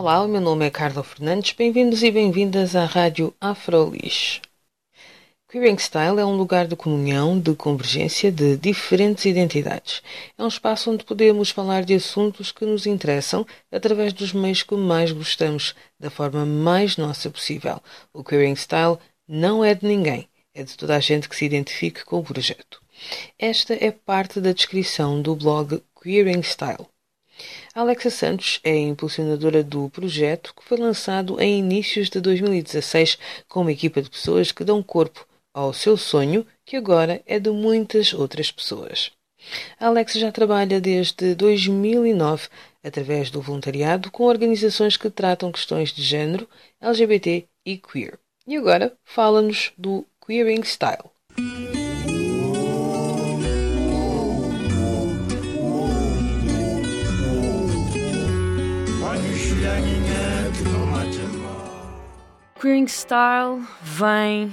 Olá, o meu nome é Carla Fernandes. Bem-vindos e bem-vindas à Rádio Afrolis. Queering Style é um lugar de comunhão, de convergência de diferentes identidades. É um espaço onde podemos falar de assuntos que nos interessam através dos meios que mais gostamos, da forma mais nossa possível. O Queering Style não é de ninguém, é de toda a gente que se identifique com o projeto. Esta é parte da descrição do blog Queering Style. Alexa Santos é impulsionadora do projeto que foi lançado em inícios de 2016 com uma equipa de pessoas que dão corpo ao seu sonho, que agora é de muitas outras pessoas. A Alexa já trabalha desde 2009 através do voluntariado com organizações que tratam questões de género, LGBT e queer. E agora fala-nos do Queering Style. Queering Style vem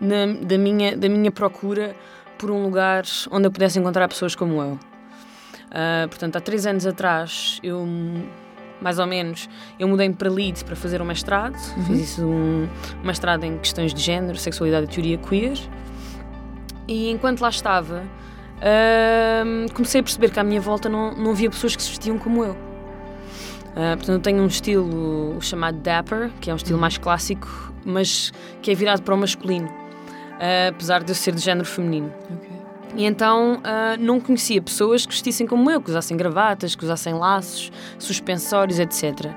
na, da, minha, da minha procura por um lugar onde eu pudesse encontrar pessoas como eu. Uh, portanto, há três anos atrás, eu, mais ou menos, eu mudei-me para Leeds para fazer um mestrado. Uhum. Fiz isso um, um mestrado em questões de género, sexualidade e teoria queer. E enquanto lá estava, uh, comecei a perceber que à minha volta não, não havia pessoas que se vestiam como eu. Uh, portanto, eu tenho um estilo chamado Dapper, que é um estilo uhum. mais clássico, mas que é virado para o masculino, uh, apesar de eu ser de género feminino. Okay. E então uh, não conhecia pessoas que vestissem como eu, que usassem gravatas, que usassem laços, suspensórios, etc.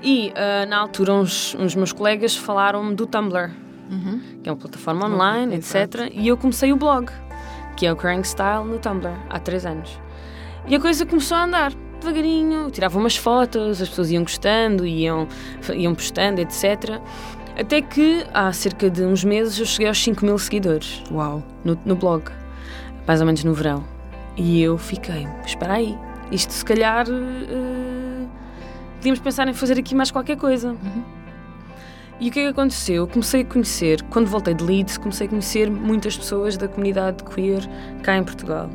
E na altura, uns, uns meus colegas falaram-me do Tumblr, uhum. que é uma plataforma online, uhum. etc. E eu comecei o blog, que é o Crank Style, no Tumblr, há três anos. E a coisa começou a andar devagarinho, tirava umas fotos, as pessoas iam gostando, iam, iam postando, etc. Até que há cerca de uns meses eu cheguei aos 5 mil seguidores. Uau! No, no blog, mais ou menos no verão. E eu fiquei, espera aí, isto se calhar. Uh, podíamos pensar em fazer aqui mais qualquer coisa. Uhum. E o que é que aconteceu? Eu comecei a conhecer, quando voltei de Leeds, comecei a conhecer muitas pessoas da comunidade queer cá em Portugal.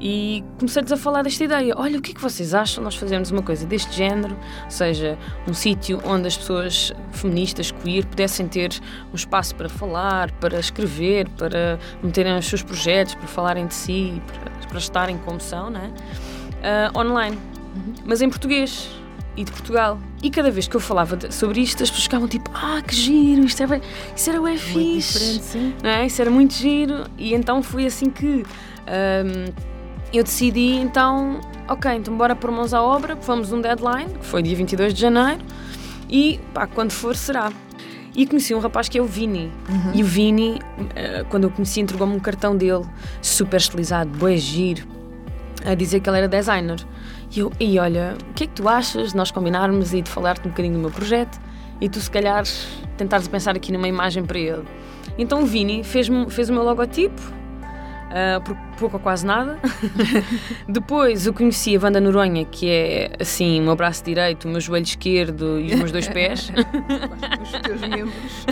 E comecei-lhes a falar desta ideia. Olha, o que é que vocês acham nós fazermos uma coisa deste género? Ou seja, um sítio onde as pessoas feministas, queer, pudessem ter um espaço para falar, para escrever, para meterem os seus projetos, para falarem de si, para, para estarem como são, né? Uh, online. Uhum. Mas em português e de Portugal. E cada vez que eu falava de, sobre isto, as pessoas ficavam tipo, ah, que giro, isto era, isso era o fixe. Sim. Não é? Isso era muito giro. E então foi assim que. Um, eu decidi então, ok, então bora pôr mãos à obra, vamos um deadline, que foi dia 22 de janeiro, e pá, quando for será. E conheci um rapaz que é o Vini. Uhum. E o Vini, eh, quando eu conheci, entregou-me um cartão dele, super estilizado, boi giro, a dizer que ele era designer. E eu, e olha, o que é que tu achas de nós combinarmos e de falar-te um bocadinho do meu projeto e tu, se calhar, tentares pensar aqui numa imagem para ele? Então o Vini fez, fez o meu logotipo, uh, por pouco ou quase nada. Depois eu conheci a Wanda Noronha, que é assim, o meu braço direito, o meu joelho esquerdo e os meus dois pés. os teus membros.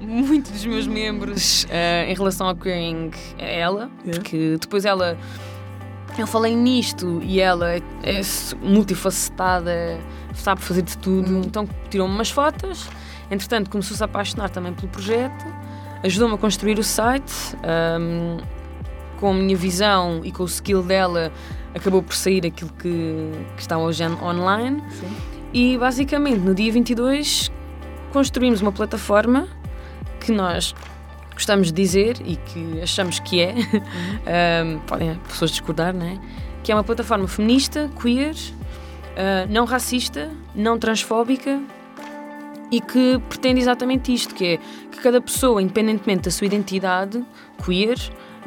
Muito dos meus membros uh, em relação ao queering é ela, porque depois ela. Eu falei nisto e ela é multifacetada, sabe fazer de tudo, hum. então tirou-me umas fotos. Entretanto, começou-se a apaixonar também pelo projeto ajudou-me a construir o site. Um, com a minha visão e com o skill dela, acabou por sair aquilo que, que está hoje online. Sim. E basicamente, no dia 22, construímos uma plataforma que nós gostamos de dizer e que achamos que é, uhum. um, podem pessoas discordar, não é? Que é uma plataforma feminista, queer, uh, não racista, não transfóbica e que pretende exatamente isto, que é que cada pessoa, independentemente da sua identidade queer,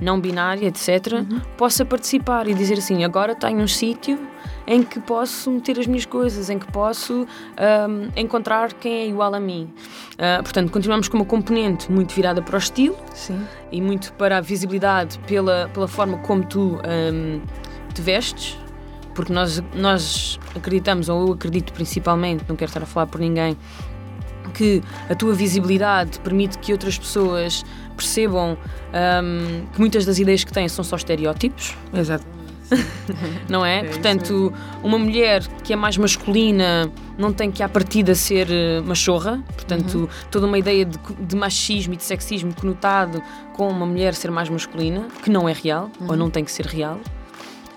não binária, etc., uhum. possa participar e dizer assim: agora tenho um sítio em que posso meter as minhas coisas, em que posso um, encontrar quem é igual a mim. Uh, portanto, continuamos com uma componente muito virada para o estilo Sim. e muito para a visibilidade pela, pela forma como tu um, te vestes, porque nós, nós acreditamos, ou eu acredito principalmente, não quero estar a falar por ninguém, que a tua visibilidade permite que outras pessoas percebam um, que muitas das ideias que têm são só estereótipos. Exato. não é? é Portanto, uma mulher que é mais masculina não tem que, à partida, ser eh, machorra. Portanto, uhum. toda uma ideia de, de, machismo e de sexismo conotado com uma mulher ser mais masculina, que não é real, uhum. ou não tem que ser real.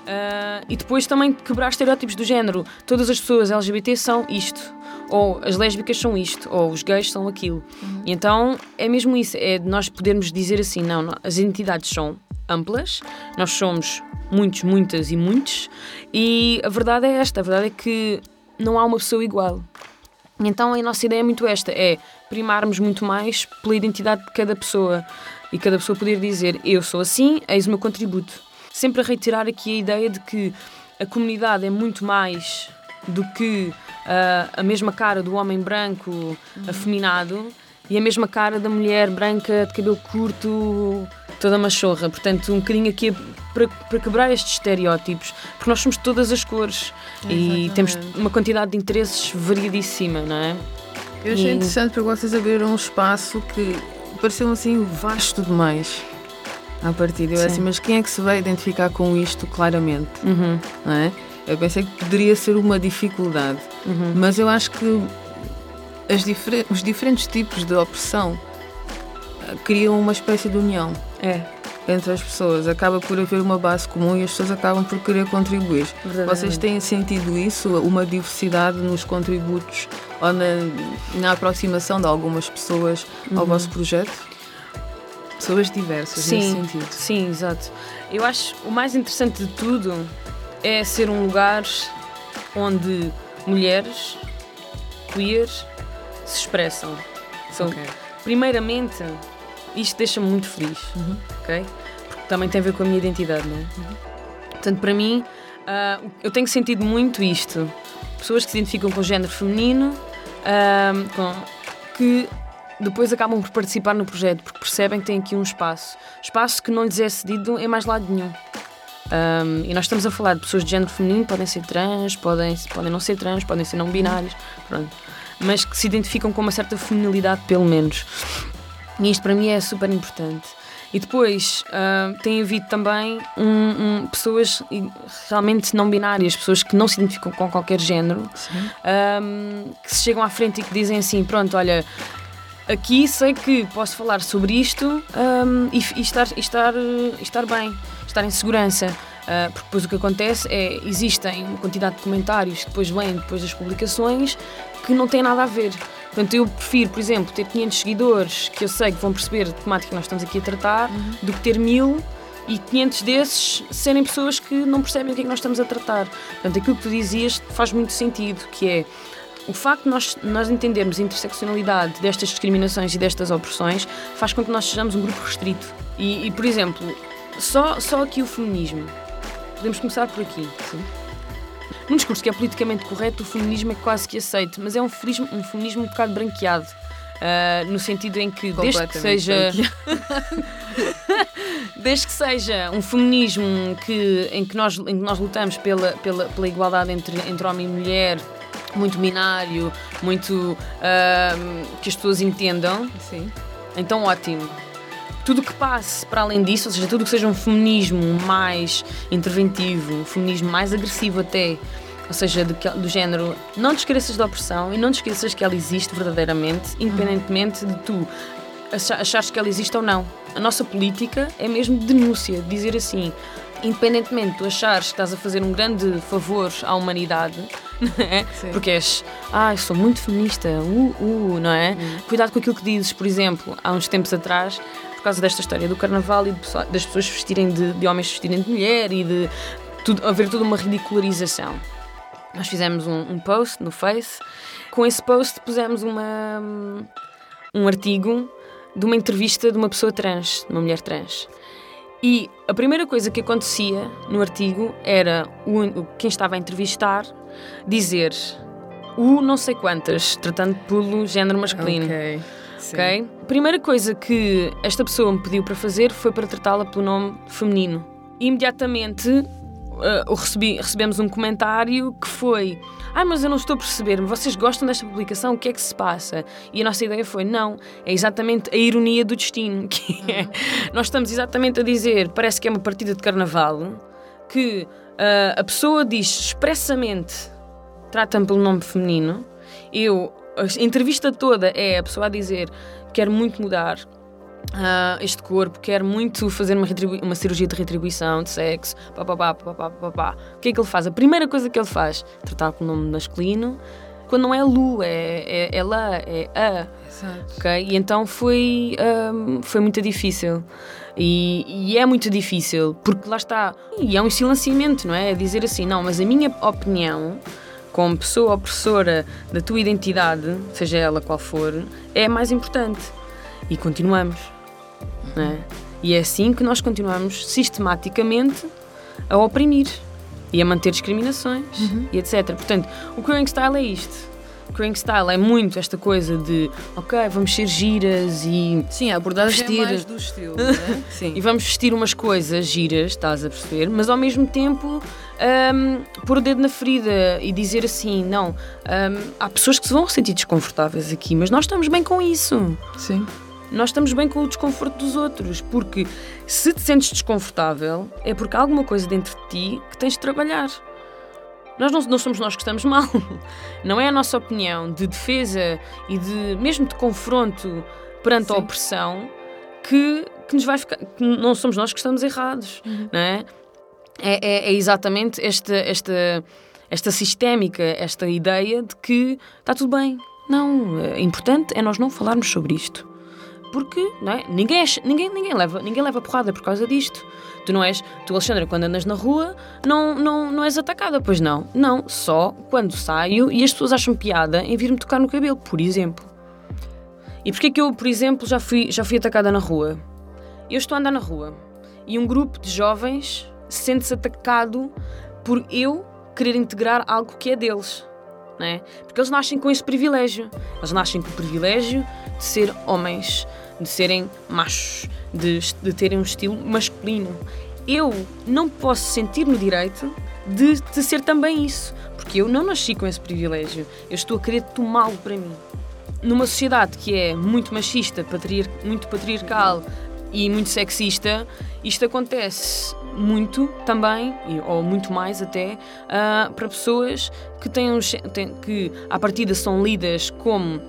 Uh, e depois também quebrar estereótipos do género. Todas as pessoas LGBT são isto, ou as lésbicas são isto, ou os gays são aquilo. Uhum. Então é mesmo isso, é de nós podermos dizer assim: não, não, as identidades são amplas, nós somos muitos, muitas e muitos, e a verdade é esta: a verdade é que não há uma pessoa igual. Então a nossa ideia é muito esta: é primarmos muito mais pela identidade de cada pessoa e cada pessoa poder dizer eu sou assim, eis o meu contributo sempre a reiterar aqui a ideia de que a comunidade é muito mais do que uh, a mesma cara do homem branco uhum. afeminado e a mesma cara da mulher branca de cabelo curto, toda machorra. Portanto, um bocadinho aqui para, para quebrar estes estereótipos, porque nós somos todas as cores Exatamente. e temos uma quantidade de interesses variadíssima, não é? Eu achei e... interessante para vocês abriram um espaço que pareceu assim vasto demais à partida. Eu assim, mas quem é que se vai identificar com isto claramente? Uhum. Não é? Eu pensei que poderia ser uma dificuldade, uhum. mas eu acho que difer os diferentes tipos de opressão eh, criam uma espécie de união é. entre as pessoas. Acaba por haver uma base comum e as pessoas acabam por querer contribuir. Vocês têm sentido isso, uma diversidade nos contributos ou na, na aproximação de algumas pessoas ao uhum. vosso projeto? pessoas diversas sim, nesse sentido. Sim, exato. Eu acho o mais interessante de tudo é ser um lugar onde mulheres queer se expressam. Okay. Primeiramente, isto deixa-me muito feliz, uhum. ok? Porque também tem a ver com a minha identidade, não é? Uhum. Portanto, para mim, uh, eu tenho sentido muito isto. Pessoas que se identificam com o género feminino, uh, com, que depois acabam por participar no projeto porque percebem que têm aqui um espaço. Espaço que não lhes é cedido em mais lado nenhum. Um, e nós estamos a falar de pessoas de género feminino, podem ser trans, podem, podem não ser trans, podem ser não binários, pronto. Mas que se identificam com uma certa feminilidade, pelo menos. E isto para mim é super importante. E depois uh, tem havido também um, um, pessoas realmente não binárias, pessoas que não se identificam com qualquer género, um, que se chegam à frente e que dizem assim: pronto, olha, aqui sei que posso falar sobre isto um, e, e, estar, e, estar, e estar bem, estar em segurança. Uh, porque depois o que acontece é existem uma quantidade de comentários que depois vêm depois das publicações que não têm nada a ver. Portanto, eu prefiro, por exemplo, ter 500 seguidores que eu sei que vão perceber a temática que nós estamos aqui a tratar uhum. do que ter mil e 500 desses serem pessoas que não percebem o que é que nós estamos a tratar. Portanto, aquilo que tu dizias faz muito sentido, que é o facto de nós, nós entendermos a interseccionalidade destas discriminações e destas opressões faz com que nós sejamos um grupo restrito. E, e por exemplo, só, só aqui o feminismo. Podemos começar por aqui. Sim. Num discurso que é politicamente correto, o feminismo é quase que aceito, mas é um feminismo um, feminismo um bocado branqueado. Uh, no sentido em que, desde que seja. desde que seja um feminismo que, em, que nós, em que nós lutamos pela, pela, pela igualdade entre, entre homem e mulher, muito binário, muito uh, que as pessoas entendam. Sim. Então, ótimo. Tudo que passe para além disso, ou seja, tudo que seja um feminismo mais interventivo, um feminismo mais agressivo até, ou seja, de, do género, não te esqueças da opressão e não te esqueças que ela existe verdadeiramente, independentemente de tu achares que ela existe ou não. A nossa política é mesmo denúncia, dizer assim, independentemente de tu achares que estás a fazer um grande favor à humanidade, não é? Porque és, ah, sou muito feminista, uh, uh, não é? Uhum. Cuidado com aquilo que dizes, por exemplo, há uns tempos atrás, por causa desta história do carnaval e das pessoas vestirem de, de homens vestirem de mulher e de tudo, haver toda uma ridicularização. Nós fizemos um, um post no Face, com esse post pusemos uma, um artigo de uma entrevista de uma pessoa trans, de uma mulher trans. E a primeira coisa que acontecia no artigo era o, quem estava a entrevistar dizer o não sei quantas, tratando pelo género masculino. Ok. Ok? A primeira coisa que esta pessoa me pediu para fazer foi para tratá-la pelo nome feminino. Imediatamente uh, recebi, recebemos um comentário que foi: Ah, mas eu não estou a perceber, vocês gostam desta publicação? O que é que se passa? E a nossa ideia foi: Não, é exatamente a ironia do destino. Que é, nós estamos exatamente a dizer, parece que é uma partida de carnaval, que uh, a pessoa diz expressamente trata-me pelo nome feminino. Eu, a entrevista toda é a pessoa a dizer quero muito mudar uh, este corpo, quero muito fazer uma, uma cirurgia de retribuição de sexo, papapá, papapá, papapá. O que é que ele faz? A primeira coisa que ele faz, tratar pelo nome masculino, quando não é Lu, é, é, é lá, é a. Exato. Ok? E então foi, um, foi muito difícil. E, e, é muito difícil, porque lá está. E é um silenciamento, não é? É dizer assim, não, mas a minha opinião como pessoa opressora da tua identidade, seja ela qual for, é mais importante. E continuamos. Não é? E é assim que nós continuamos sistematicamente a oprimir e a manter discriminações Uhum. e etc. Portanto, o queering style é isto. O queering style é muito esta coisa de, ok, vamos ser giras e Sim, a abordagem Vestir. é mais do estilo, não é? Sim. e vamos vestir umas coisas giras, estás a perceber, mas ao mesmo tempo um, pôr o dedo na ferida e dizer assim: não, um, há pessoas que se vão sentir desconfortáveis aqui, mas nós estamos bem com isso. Sim. Nós estamos bem com o desconforto dos outros, porque se te sentes desconfortável é porque há alguma coisa dentro de ti que tens de trabalhar. Nós não, não somos nós que estamos mal. Não é a nossa opinião de defesa e de mesmo de confronto perante a Sim. opressão que, que nos vai ficar. que não somos nós que estamos errados. Não é? É, é- é exatamente esta, esta, esta sistémica, esta ideia de que está tudo bem. Não, é importante é nós não falarmos sobre isto. Porque não é? ninguém, é- ninguém, ninguém, leva, ninguém leva porrada por causa disto. Tu não és, tu Alexandra, quando andas na rua, não, não, não és atacada, pois não. Não, só quando saio e as pessoas acham piada em vir-me tocar no cabelo, por exemplo. E porquê que eu, por exemplo, já fui, já fui atacada na rua? Eu estou a andar na rua e um grupo de jovens sente-se atacado por eu querer integrar algo que é deles. É? Porque eles nascem com esse privilégio. Eles nascem com o privilégio de ser homens, de serem machos, de, de terem um estilo masculino. Eu não posso sentir no direito de, de ser também isso, porque eu não nasci com esse privilégio. Eu estou a querer tomá-lo para mim numa sociedade que é muito machista, patriar- muito patriarcal e muito sexista, isto acontece muito também, ou muito mais até, ah, para pessoas que têm, um que à partida são lidas como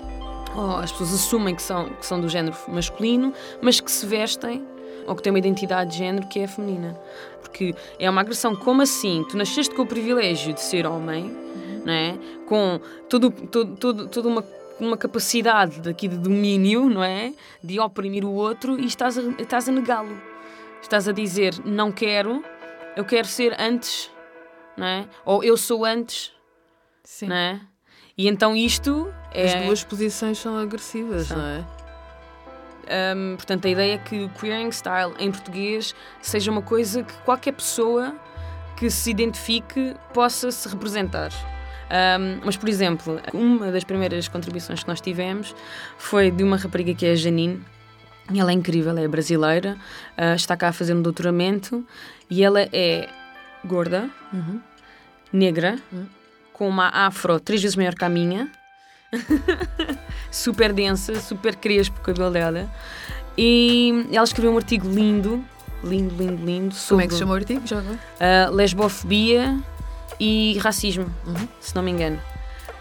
oh, as pessoas assumem que são, que são do género masculino, mas que se vestem ou que têm uma identidade de género que é feminina. Porque é uma agressão. Como assim? Tu nasceste com o privilégio de ser homem, não é? Com todo, todo, todo, toda uma, uma capacidade daqui de domínio, não é? De oprimir o outro e estás a, estás a negá-lo. Estás a dizer, não quero, eu quero ser antes, não é? Ou eu sou antes, Sim. não é? E então isto é... As duas posições são agressivas, São. não é? Um, portanto, a ideia é que o queering style em português seja uma coisa que qualquer pessoa que se identifique possa se representar. Um, mas, por exemplo, uma das primeiras contribuições que nós tivemos foi de uma rapariga que é a Janine. E ela é incrível, ela é brasileira, ah, está cá a fazer um doutoramento e ela é gorda, Uhum. negra, Hum. Com uma afro três vezes maior que a minha, super densa, super crespo o cabelo dela. E ela escreveu um artigo lindo, lindo, lindo, lindo, Como sobre é que se chama o artigo, já ah, lesbofobia e racismo, Uhum. se não me engano.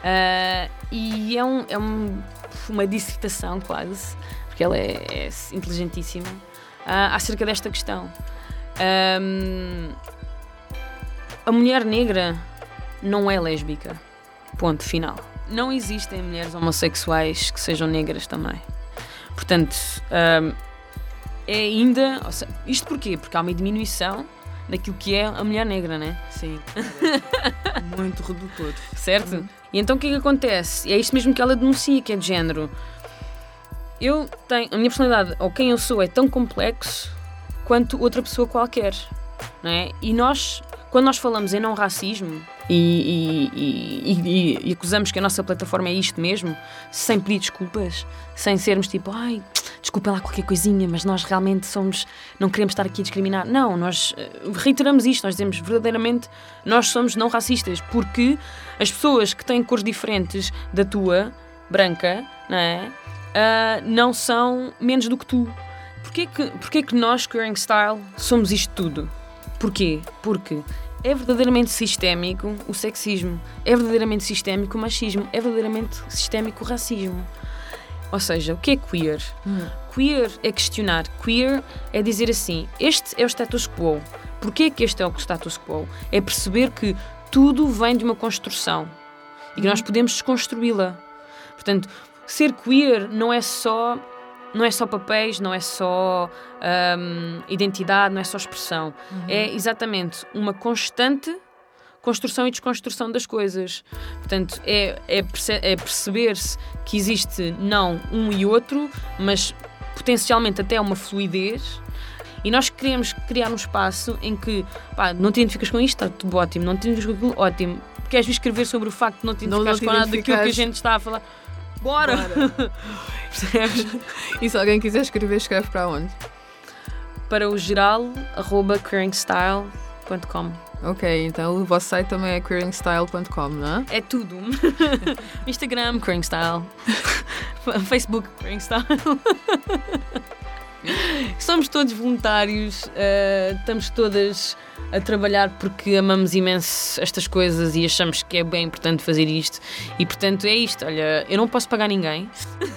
Ah, e é, um, é um- uma dissertação quase, porque ela é, é inteligentíssima, ah, acerca desta questão. Ahm, a mulher negra não é lésbica. Ponto final. Não existem mulheres homossexuais que sejam negras também. Portanto, ahm, é ainda. seja, isto porquê? Porque há uma diminuição daquilo que é a mulher negra, né? Sim. Muito redutor. Certo? E então o que é que acontece? É isto mesmo que ela denuncia, que é de género. Eu tenho. A minha personalidade, ou quem eu sou, é tão complexo quanto outra pessoa qualquer. Não é? E nós, quando nós falamos em não racismo e, e, e, e, acusamos que a nossa plataforma é isto mesmo, sem pedir desculpas, sem sermos tipo, ai, desculpa lá qualquer coisinha, mas nós realmente somos, não queremos estar aqui a discriminar. Não, nós eh, reiteramos isto, nós dizemos verdadeiramente, nós somos não racistas, porque as pessoas que têm cores diferentes da tua, branca, não é? Uh, não são menos do que tu. Porquê que, porquê que nós, Queering Style, somos isto tudo? Porquê? Porque é verdadeiramente sistémico o sexismo, é verdadeiramente sistémico o machismo, é verdadeiramente sistémico o racismo. Ou seja, o que é queer? Hum. Queer é questionar. Queer é dizer assim: este é o status quo. Porquê que este é o status quo? É perceber que tudo vem de uma construção e que nós uhum. podemos desconstruí-la. Portanto, ser queer não é só não é só papéis, não é só um, identidade, não é só expressão. Uhum. É exatamente uma constante construção e desconstrução das coisas. Portanto, é, é, perce é perceber-se que existe não um e outro, mas potencialmente até uma fluidez. E nós queremos criar um espaço em que pá, não te identificas com isto, está tudo ótimo, não te identificas com aquilo, ótimo. Queres escrever sobre o facto de não te identificares com nada daquilo que a gente está a falar? Bora! Bora. E se alguém quiser escrever, escreve para onde? Para o geral, arroba queeringstyle.com. Ok, então o vosso site também é queeringstyle.com, não é? É tudo. Instagram, queeringstyle. Facebook, queeringstyle. Somos todos voluntários, uh, estamos todas a trabalhar porque amamos imenso estas coisas e achamos que é bem importante fazer isto. E portanto é isto. Olha, eu não posso pagar ninguém.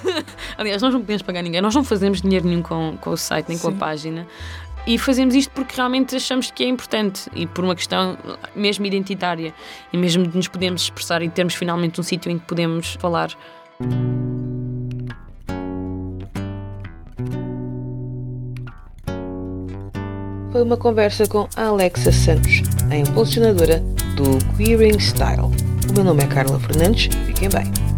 Aliás, nós não podemos pagar ninguém, nós não fazemos dinheiro nenhum com, com o site nem Sim. com a página. E fazemos isto porque realmente achamos que é importante e por uma questão mesmo identitária e mesmo de nos podermos expressar e termos finalmente um sítio em que podemos falar. Foi uma conversa com Alexa Santos, a impulsionadora do Queering Style. O meu nome é Carla Fernandes, fiquem bem.